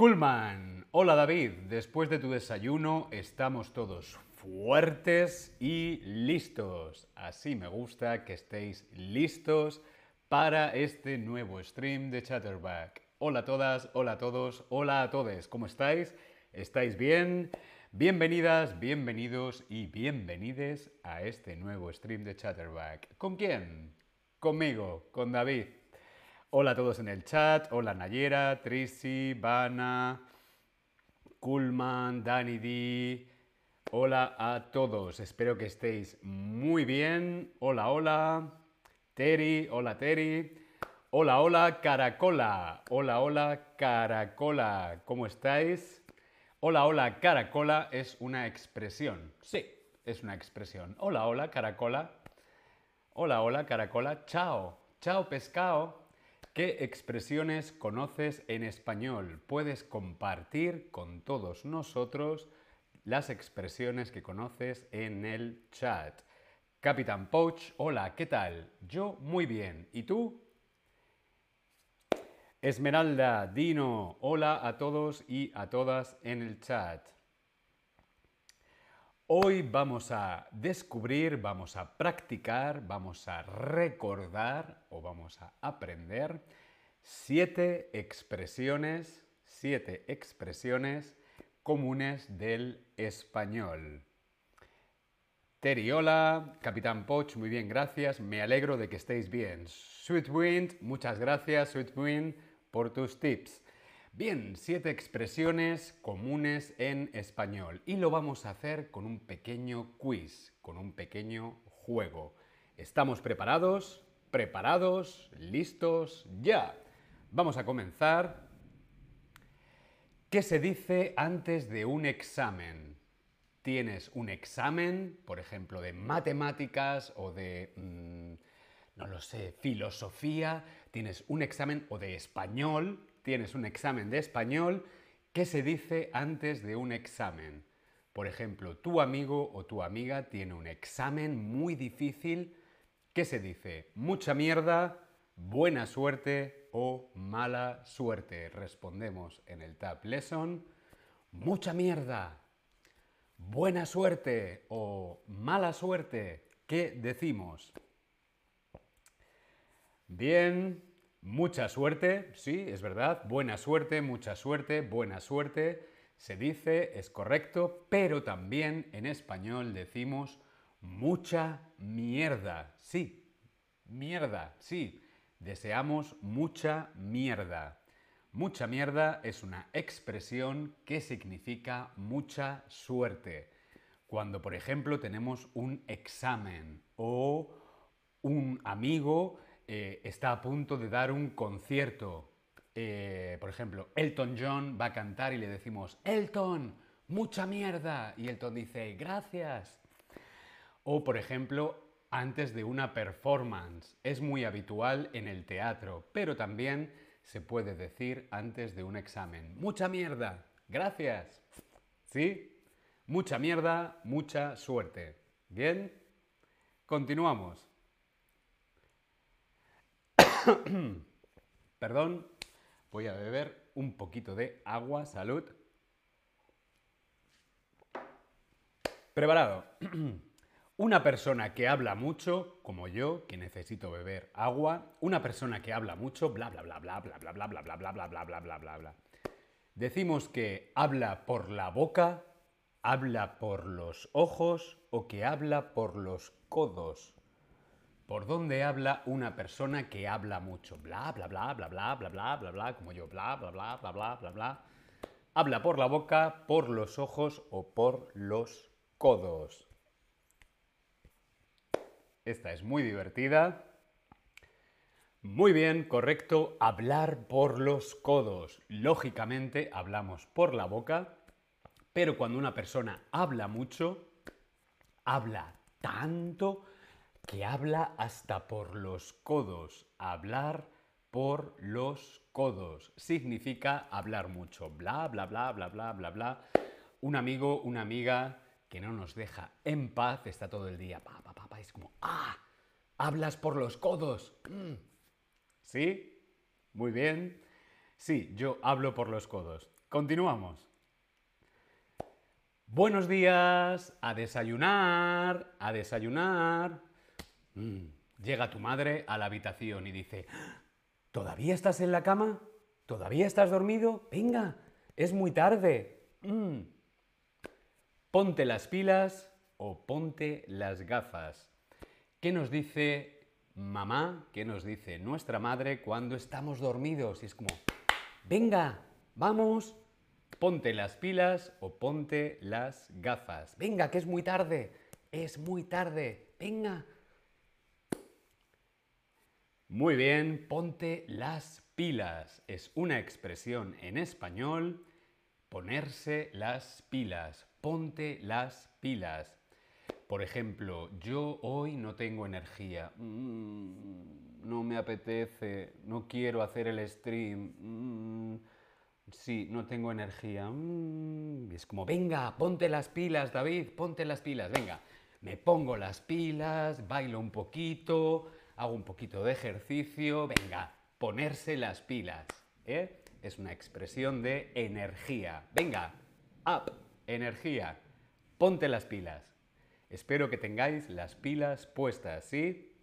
Coolman, hola David, después de tu desayuno estamos todos fuertes y listos. Así me gusta que estéis listos para este nuevo stream de Chatterback. Hola a todas, hola a todos, hola a todos, ¿cómo estáis? ¿Estáis bien? Bienvenidas, bienvenidos y bienvenides a este nuevo stream de Chatterback. ¿Con quién? Conmigo, con David. Hola a todos en el chat. Hola Nayera, Trisi, Vana, Kulman, Dani D. Hola a todos. Espero que estéis muy bien. Hola, hola. Terry, hola Terry. Hola, hola, Caracola. Hola, hola, Caracola. ¿Cómo estáis? Hola, hola, Caracola es una expresión. Sí, es una expresión. Hola, hola, Caracola. Hola, hola, Caracola. Chao. Chao, pescado. ¿Qué expresiones conoces en español? Puedes compartir con todos nosotros las expresiones que conoces en el chat. Capitán Poach, hola, ¿qué tal? Yo muy bien. ¿Y tú? Esmeralda, Dino, hola a todos y a todas en el chat. Hoy vamos a descubrir, vamos a practicar, vamos a recordar o vamos a aprender siete expresiones, siete expresiones comunes del español. Teriola, Capitán Poch, muy bien, gracias. Me alegro de que estéis bien. Sweetwind, muchas gracias, Sweetwind, por tus tips. Bien, siete expresiones comunes en español y lo vamos a hacer con un pequeño quiz, con un pequeño juego. ¿Estamos preparados? ¿Preparados? ¿Listos? ¡Ya! Vamos a comenzar. ¿Qué se dice antes de un examen? Tienes un examen, por ejemplo, de matemáticas o de, mm, no lo sé, filosofía, tienes un examen o de español, tienes un examen de español, ¿qué se dice antes de un examen? Por ejemplo, tu amigo o tu amiga tiene un examen muy difícil, ¿qué se dice? Mucha mierda, buena suerte o mala suerte. Respondemos en el Tab Lesson. Mucha mierda, buena suerte o mala suerte. ¿Qué decimos? Bien, Mucha suerte, sí, es verdad. Buena suerte, mucha suerte, buena suerte. Se dice, es correcto, pero también en español decimos mucha mierda. Sí, mierda, sí. Deseamos mucha mierda. Mucha mierda es una expresión que significa mucha suerte. Cuando, por ejemplo, tenemos un examen o un amigo eh, está a punto de dar un concierto. Eh, por ejemplo, Elton John va a cantar y le decimos, Elton, mucha mierda. Y Elton dice, gracias. O, por ejemplo, antes de una performance. Es muy habitual en el teatro, pero también se puede decir antes de un examen. Mucha mierda. Gracias. ¿Sí? Mucha mierda, mucha suerte. ¿Bien? Continuamos. Perdón, voy a beber un poquito de agua, salud. Preparado. Una persona que habla mucho, como yo, que necesito beber agua, una persona que habla mucho, bla bla bla bla bla bla bla bla bla bla bla bla bla bla bla. Decimos que habla por la boca, habla por los ojos o que habla por los codos. ¿Por dónde habla una persona que habla mucho? Bla, bla, bla, bla, bla, bla, bla, bla, bla, como yo, bla, bla, bla, bla, bla, bla, bla. Habla por la boca, por los ojos o por los codos. Esta es muy divertida. Muy bien, correcto, hablar por los codos. Lógicamente hablamos por la boca, pero cuando una persona habla mucho, habla tanto, que habla hasta por los codos. Hablar por los codos. Significa hablar mucho. Bla, bla, bla, bla, bla, bla, bla. Un amigo, una amiga que no nos deja en paz, está todo el día. Pa, pa, pa, es como, ¡ah! Hablas por los codos. Mm. ¿Sí? Muy bien. Sí, yo hablo por los codos. Continuamos. Buenos días, a desayunar, a desayunar. Mm, llega tu madre a la habitación y dice, ¿todavía estás en la cama? ¿Todavía estás dormido? Venga, es muy tarde. Mm. Ponte las pilas o ponte las gafas. ¿Qué nos dice mamá? ¿Qué nos dice nuestra madre cuando estamos dormidos? Y es como, venga, vamos, ponte las pilas o ponte las gafas. Venga, que es muy tarde. Es muy tarde. Venga. Muy bien, ponte las pilas. Es una expresión en español. Ponerse las pilas. Ponte las pilas. Por ejemplo, yo hoy no tengo energía. Mm, no me apetece. No quiero hacer el stream. Mm, Sí, no tengo energía. Mm, es como, venga, ponte las pilas, David, ponte las pilas, venga. Me pongo las pilas, bailo un poquito, hago un poquito de ejercicio, venga, ponerse las pilas. ¿eh? Es una expresión de energía. Venga, up, energía, ponte las pilas. Espero que tengáis las pilas puestas, ¿sí?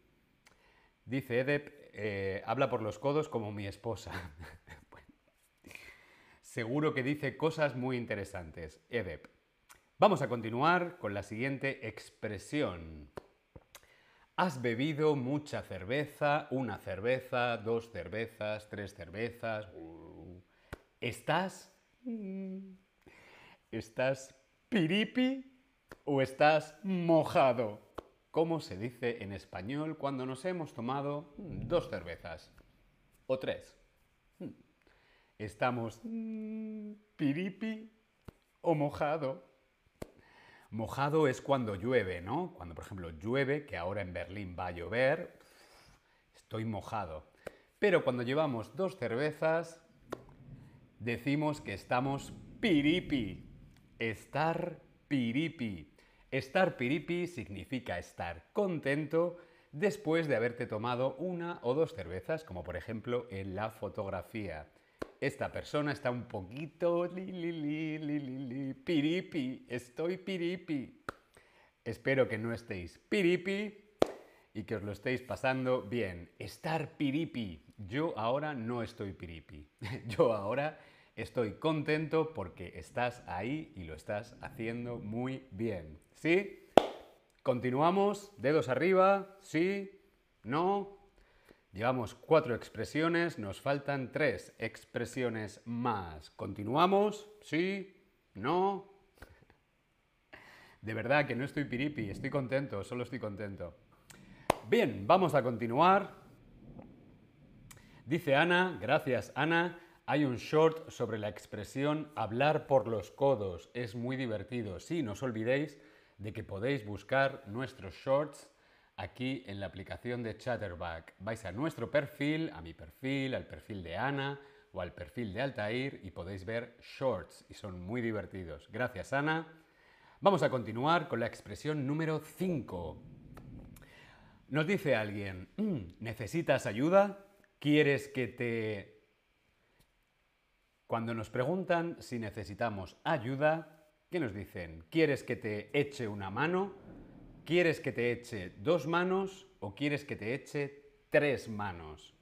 Dice Edep, eh, habla por los codos como mi esposa. Seguro que dice cosas muy interesantes. Edep. Vamos a continuar con la siguiente expresión. Has bebido mucha cerveza, una cerveza, dos cervezas, tres cervezas. ¿Estás? ¿Estás piripi o estás mojado? ¿Cómo se dice en español cuando nos hemos tomado dos cervezas? O tres estamos mm, piripi o mojado. Mojado es cuando llueve, ¿no? Cuando, por ejemplo, llueve, que ahora en Berlín va a llover, estoy mojado. Pero cuando llevamos dos cervezas, decimos que estamos piripi. Estar piripi. Estar piripi significa estar contento después de haberte tomado una o dos cervezas, como por ejemplo en la fotografía esta persona está un poquito li, li, piripi, estoy piripi. Espero que no estéis piripi y que os lo estéis pasando bien. Estar piripi. Yo ahora no estoy piripi. Yo ahora estoy contento porque estás ahí y lo estás haciendo muy bien. ¿Sí? Continuamos. Dedos arriba. ¿Sí? ¿No? Llevamos cuatro expresiones, nos faltan tres expresiones más. ¿Continuamos? ¿Sí? ¿No? De verdad que no estoy piripi, estoy contento, solo estoy contento. Bien, vamos a continuar. Dice Ana, gracias Ana, hay un short sobre la expresión hablar por los codos. Es muy divertido. Sí, no os olvidéis de que podéis buscar nuestros shorts aquí en la aplicación de Chatterback. Vais a nuestro perfil, a mi perfil, al perfil de Ana o al perfil de Altair y podéis ver shorts y son muy divertidos. Gracias Ana. Vamos a continuar con la expresión número 5. Nos dice alguien, mm, ¿necesitas ayuda? ¿Quieres que te... Cuando nos preguntan si necesitamos ayuda, ¿qué nos dicen? ¿Quieres que te eche una mano? ¿Quieres que te eche dos manos o quieres que te eche tres manos?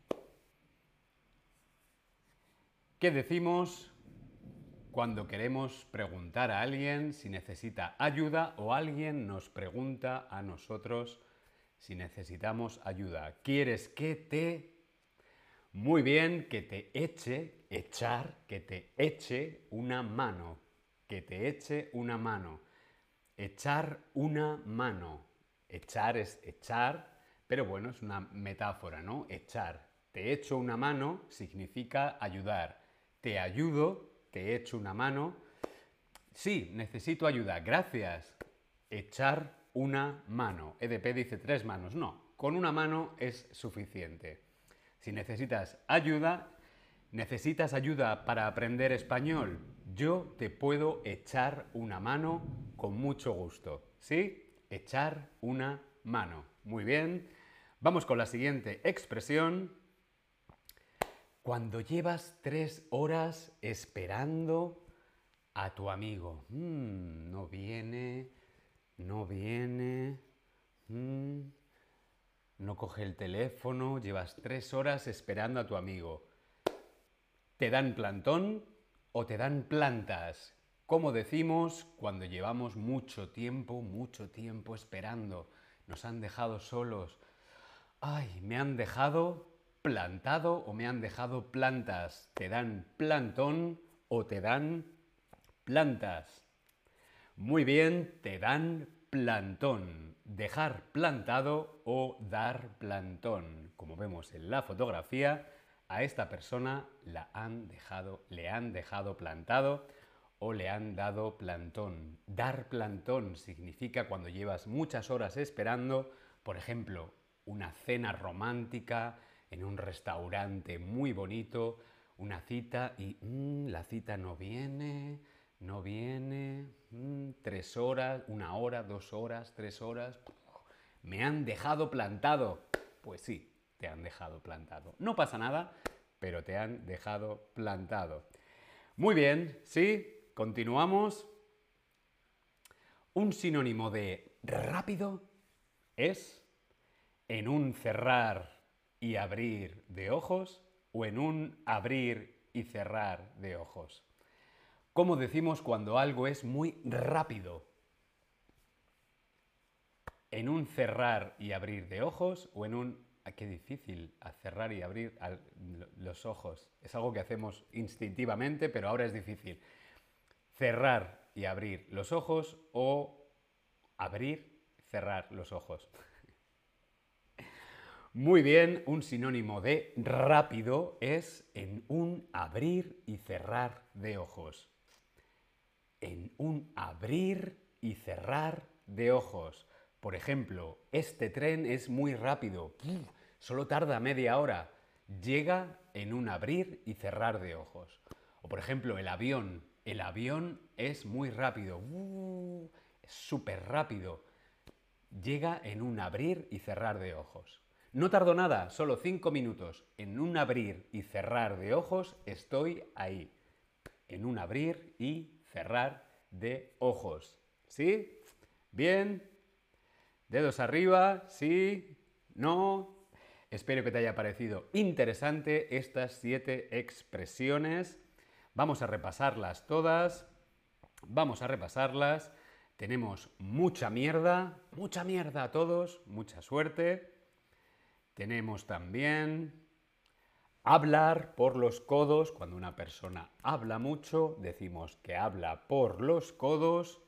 ¿Qué decimos cuando queremos preguntar a alguien si necesita ayuda o alguien nos pregunta a nosotros si necesitamos ayuda? ¿Quieres que te... Muy bien, que te eche, echar, que te eche una mano, que te eche una mano. Echar una mano. Echar es echar, pero bueno, es una metáfora, ¿no? Echar. Te echo una mano significa ayudar. Te ayudo, te echo una mano. Sí, necesito ayuda. Gracias. Echar una mano. EDP dice tres manos. No, con una mano es suficiente. Si necesitas ayuda, necesitas ayuda para aprender español, yo te puedo echar una mano con mucho gusto. ¿Sí? Echar una mano. Muy bien. Vamos con la siguiente expresión. Cuando llevas tres horas esperando a tu amigo. Mm, no viene, no viene. Mm, no coge el teléfono, llevas tres horas esperando a tu amigo. ¿Te dan plantón o te dan plantas? Como decimos cuando llevamos mucho tiempo, mucho tiempo esperando? Nos han dejado solos. Ay, me han dejado plantado o me han dejado plantas. ¿Te dan plantón o te dan plantas? Muy bien, te dan plantón. Dejar plantado o dar plantón. Como vemos en la fotografía, a esta persona la han dejado, le han dejado plantado o le han dado plantón. Dar plantón significa cuando llevas muchas horas esperando, por ejemplo, una cena romántica en un restaurante muy bonito, una cita y mm, la cita no viene, no viene, mm, tres horas, una hora, dos horas, tres horas, me han dejado plantado. Pues sí, te han dejado plantado. No pasa nada, pero te han dejado plantado. Muy bien, ¿sí? Continuamos. Un sinónimo de rápido es en un cerrar y abrir de ojos o en un abrir y cerrar de ojos. ¿Cómo decimos cuando algo es muy rápido? ¿En un cerrar y abrir de ojos o en un... Qué difícil, cerrar y abrir los ojos. Es algo que hacemos instintivamente, pero ahora es difícil cerrar y abrir los ojos o abrir, cerrar los ojos. Muy bien, un sinónimo de rápido es en un abrir y cerrar de ojos. En un abrir y cerrar de ojos. Por ejemplo, este tren es muy rápido. Solo tarda media hora. Llega en un abrir y cerrar de ojos. O por ejemplo, el avión el avión es muy rápido, es súper rápido. Llega en un abrir y cerrar de ojos. No tardó nada, solo cinco minutos. En un abrir y cerrar de ojos estoy ahí. En un abrir y cerrar de ojos. ¿Sí? Bien. Dedos arriba. Sí. No. Espero que te haya parecido interesante estas siete expresiones Vamos a repasarlas todas. Vamos a repasarlas. Tenemos mucha mierda, mucha mierda a todos, mucha suerte. Tenemos también hablar por los codos. Cuando una persona habla mucho, decimos que habla por los codos.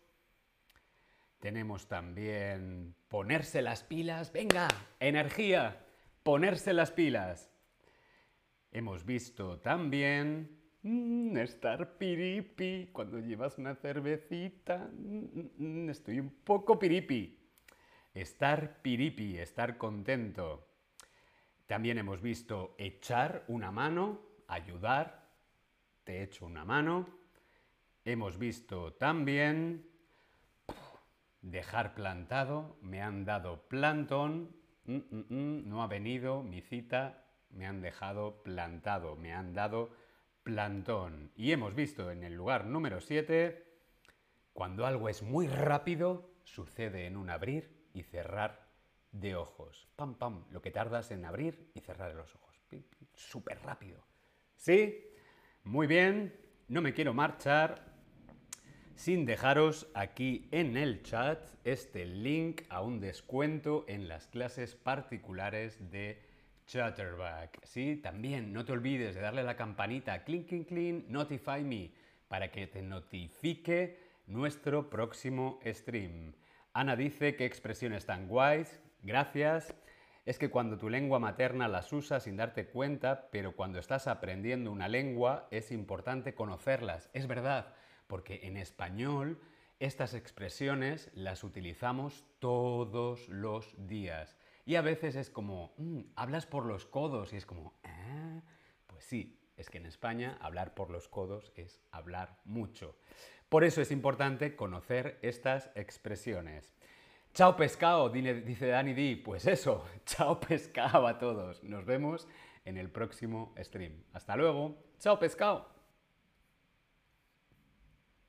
Tenemos también ponerse las pilas. Venga, energía, ponerse las pilas. Hemos visto también Mm, estar piripi cuando llevas una cervecita. Mm, estoy un poco piripi. Estar piripi, estar contento. También hemos visto echar una mano, ayudar. Te echo una mano. Hemos visto también dejar plantado. Me han dado plantón. No ha venido mi cita. Me han dejado plantado. Me han dado plantón. Y hemos visto en el lugar número 7, cuando algo es muy rápido, sucede en un abrir y cerrar de ojos. Pam, pam, lo que tardas en abrir y cerrar los ojos. Súper rápido. ¿Sí? Muy bien, no me quiero marchar sin dejaros aquí en el chat este link a un descuento en las clases particulares de Chatterback. Sí, también no te olvides de darle la campanita clink, clink, notify me, para que te notifique nuestro próximo stream. Ana dice qué expresiones tan guays, gracias. Es que cuando tu lengua materna las usas sin darte cuenta, pero cuando estás aprendiendo una lengua es importante conocerlas. Es verdad, porque en español estas expresiones las utilizamos todos los días. Y a veces es como, mm, hablas por los codos y es como, ah, pues sí, es que en España hablar por los codos es hablar mucho. Por eso es importante conocer estas expresiones. Chao pescado, dice Dani Di. Pues eso, chao pescado a todos. Nos vemos en el próximo stream. Hasta luego. Chao pescado.